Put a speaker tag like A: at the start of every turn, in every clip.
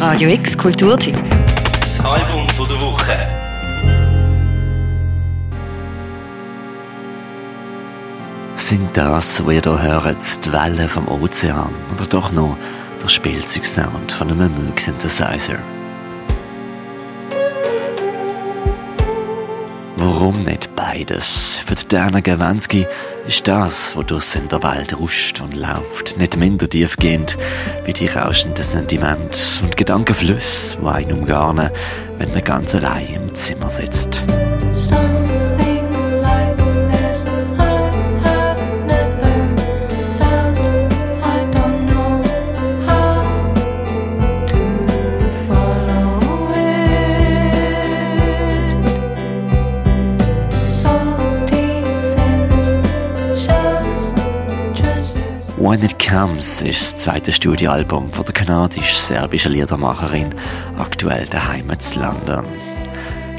A: Radio X Kulturteam.
B: Das Album von der Woche.
C: Sind das, was ihr hier hört, die Wellen vom Ozean oder doch noch der Spielzeugsound von einem Moog Synthesizer? Warum nicht beides? Für Dana Gawanski ist das, was durch in der Welt ruscht und läuft, nicht minder tiefgehend wie die rauschenden Sentiments und Gedankenflüsse, die einen umgarnen, wenn man ganz allein im Zimmer sitzt. When It Comes ist das zweite Studioalbum von der kanadisch-serbischen Liedermacherin, aktuell daheim zu London.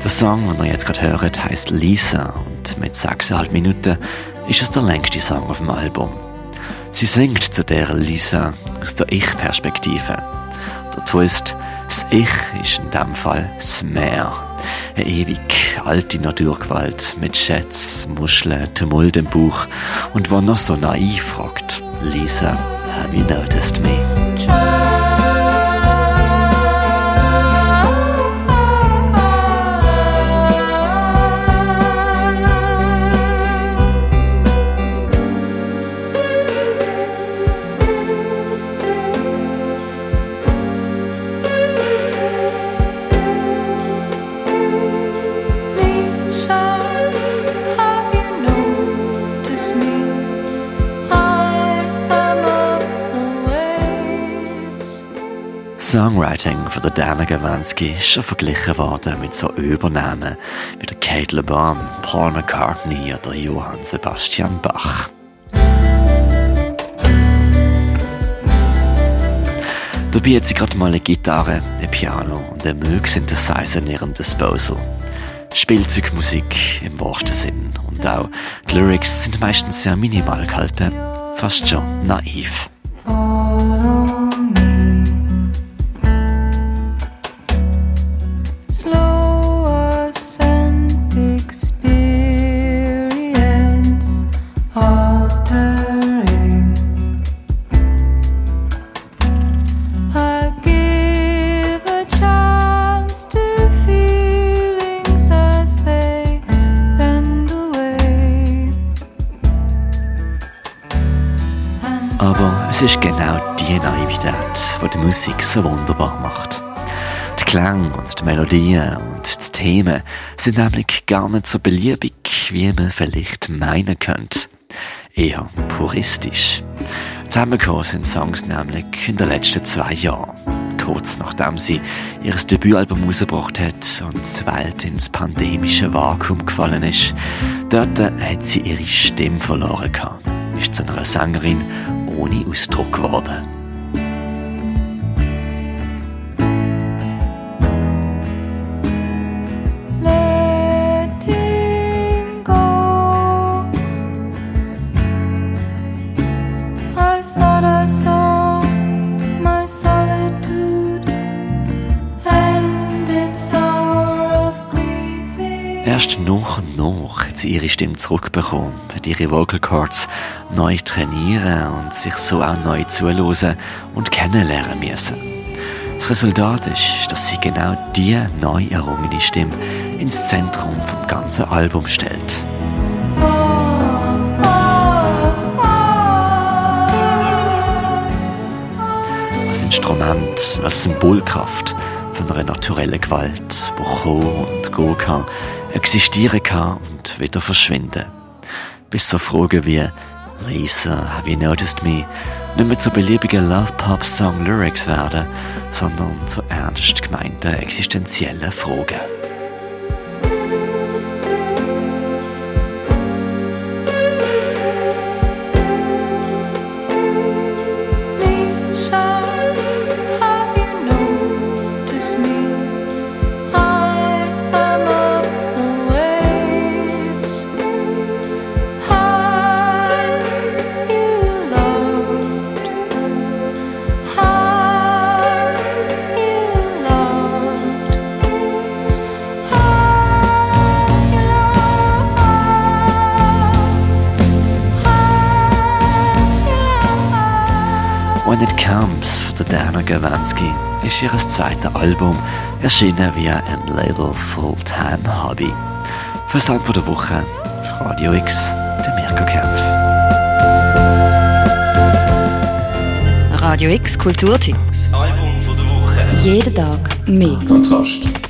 C: Der Song, den ihr jetzt gerade hört, heißt Lisa und mit 6,5 Minuten ist es der längste Song auf dem Album. Sie singt zu der Lisa aus der Ich-Perspektive. Der Twist, das Ich ist in dem Fall das Meer. Eine ewig alte Naturgewalt mit Schätzen, Muscheln, Tumult im Buch und wo noch so naiv fragt. Lisa, have you noticed me? Songwriting von der Dana Gawanski ist schon verglichen worden mit so Übernahmen wie der Kate LeBron, Paul McCartney oder Johann Sebastian Bach. Dabei hat sie gerade mal eine Gitarre, ein Piano und ein Moog Synthesizer in ihrem Disposal. Spielzeugmusik im wahrsten Sinn. Und auch die Lyrics sind meistens sehr minimal gehalten, fast schon naiv. Es ist genau die Naivität, die die Musik so wunderbar macht. Die Klänge und die Melodien und die Themen sind nämlich gar nicht so beliebig, wie man vielleicht meinen könnte. Eher puristisch. Zusammengekommen sind Songs nämlich in den letzten zwei Jahren. Kurz nachdem sie ihr Debütalbum rausgebracht hat und die Welt ins pandemische Vakuum gefallen ist, dort hat sie ihre Stimme verloren gehabt ist zu einer Sängerin ohne Ausdruck geworden. Erst nach und nach hat sie ihre Stimme zurückbekommen, hat ihre Vocal Cords neu trainieren und sich so auch neu zuhören und kennenlernen müssen. Das Resultat ist, dass sie genau die neu errungene Stimme ins Zentrum vom ganzen Album stellt. Als Instrument, als Symbolkraft von naturellen Gewalt, die kommen und gehen existieren kann und wieder verschwinden. Bis so Fragen wie Lisa, have you noticed me? nicht mehr zu beliebigen Love-Pop-Song-Lyrics werden, sondern zu ernst gemeinten existenziellen Fragen. When It Comes von Dana Gawensky ist ihr zweites Album, erschienen via ein Label Fulltime Hobby. Für das Land der Woche auf Radio X, der Mirko Kempf.
A: Radio X Kulturtipp.
B: Das Album von der Woche.
A: Jeden Tag mehr.
D: Kontrast.